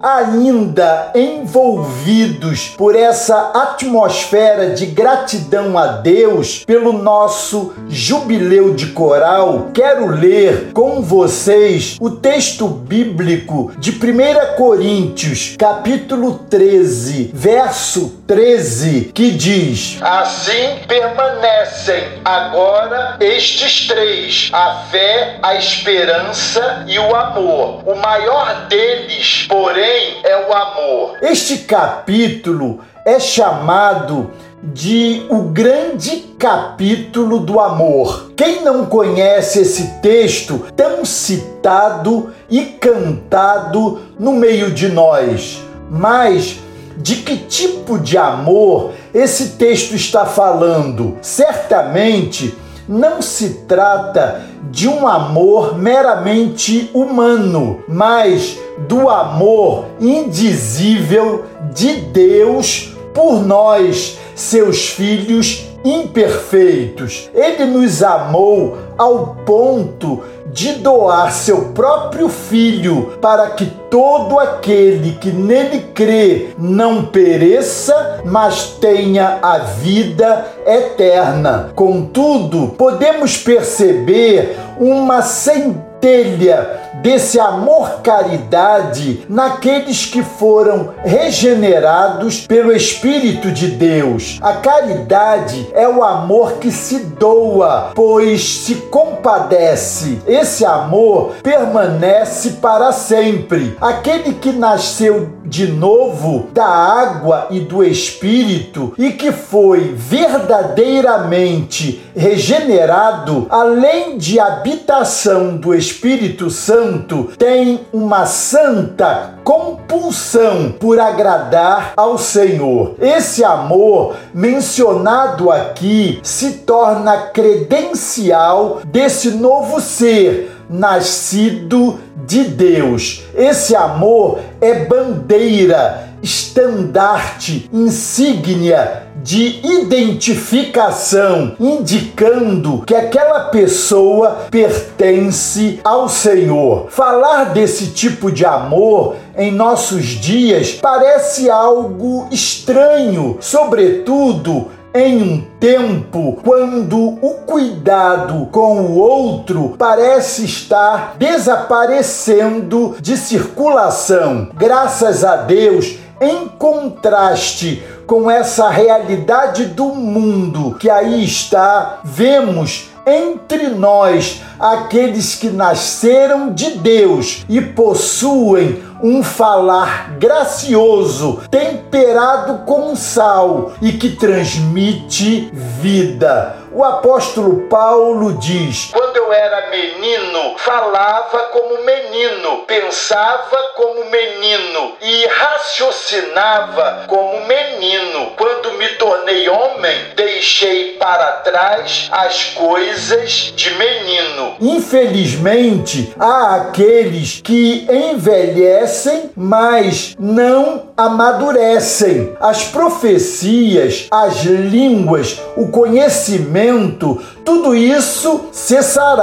ainda envolvidos por essa atmosfera de gratidão a Deus pelo nosso jubileu de coral, quero ler com vocês o texto bíblico de 1 Coríntios, capítulo 13, verso 13, que diz: Assim permanecem agora estes três: a fé, a esperança e o amor. O maior deles, porém, também é o amor. Este capítulo é chamado de o grande capítulo do amor. Quem não conhece esse texto tão citado e cantado no meio de nós? Mas de que tipo de amor esse texto está falando? Certamente não se trata de um amor meramente humano, mas do amor indizível de Deus por nós, seus filhos imperfeitos. Ele nos amou ao ponto de doar seu próprio filho para que todo aquele que nele crê não pereça, mas tenha a vida eterna. Contudo, podemos perceber uma centelha desse amor caridade naqueles que foram regenerados pelo Espírito de Deus. A caridade é o amor que se doa, pois se compadece. Esse amor permanece para sempre. Aquele que nasceu de novo da água e do Espírito e que foi verdadeiramente regenerado, além de habitação do Espírito Santo, tem uma santa compulsão por agradar ao Senhor. Esse amor mencionado aqui se torna credencial desse novo ser nascido de Deus. Esse amor é bandeira, estandarte, insígnia de identificação, indicando que aquela pessoa pertence ao Senhor. Falar desse tipo de amor em nossos dias parece algo estranho, sobretudo em um tempo quando o cuidado com o outro parece estar desaparecendo de circulação. Graças a Deus, em contraste com essa realidade do mundo que aí está, vemos entre nós aqueles que nasceram de Deus e possuem um falar gracioso, temperado com sal e que transmite vida. O apóstolo Paulo diz: eu era menino, falava como menino, pensava como menino e raciocinava como menino. Quando me tornei homem, deixei para trás as coisas de menino. Infelizmente, há aqueles que envelhecem, mas não amadurecem. As profecias, as línguas, o conhecimento, tudo isso cessará,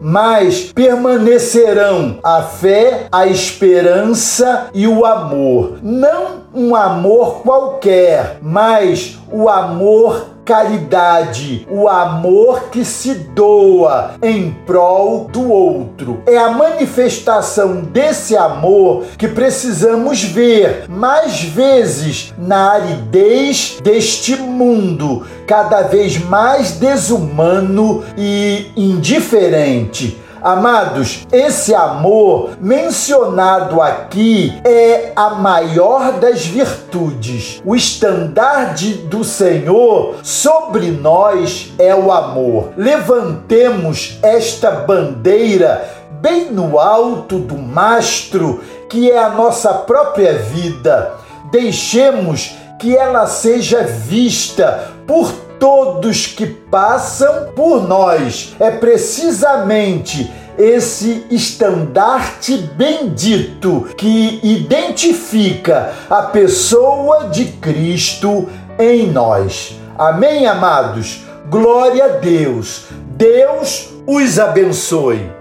mas permanecerão a fé, a esperança e o amor. Não um amor qualquer, mas o amor caridade, o amor que se doa em prol do outro. É a manifestação desse amor que precisamos ver mais vezes na aridez deste mundo, cada vez mais desumano e indiferente. Amados, esse amor mencionado aqui é a maior das virtudes. O estandarte do Senhor sobre nós é o amor. Levantemos esta bandeira bem no alto do mastro, que é a nossa própria vida. Deixemos que ela seja vista por todos que passam por nós. É precisamente esse estandarte bendito que identifica a pessoa de Cristo em nós. Amém, amados? Glória a Deus. Deus os abençoe.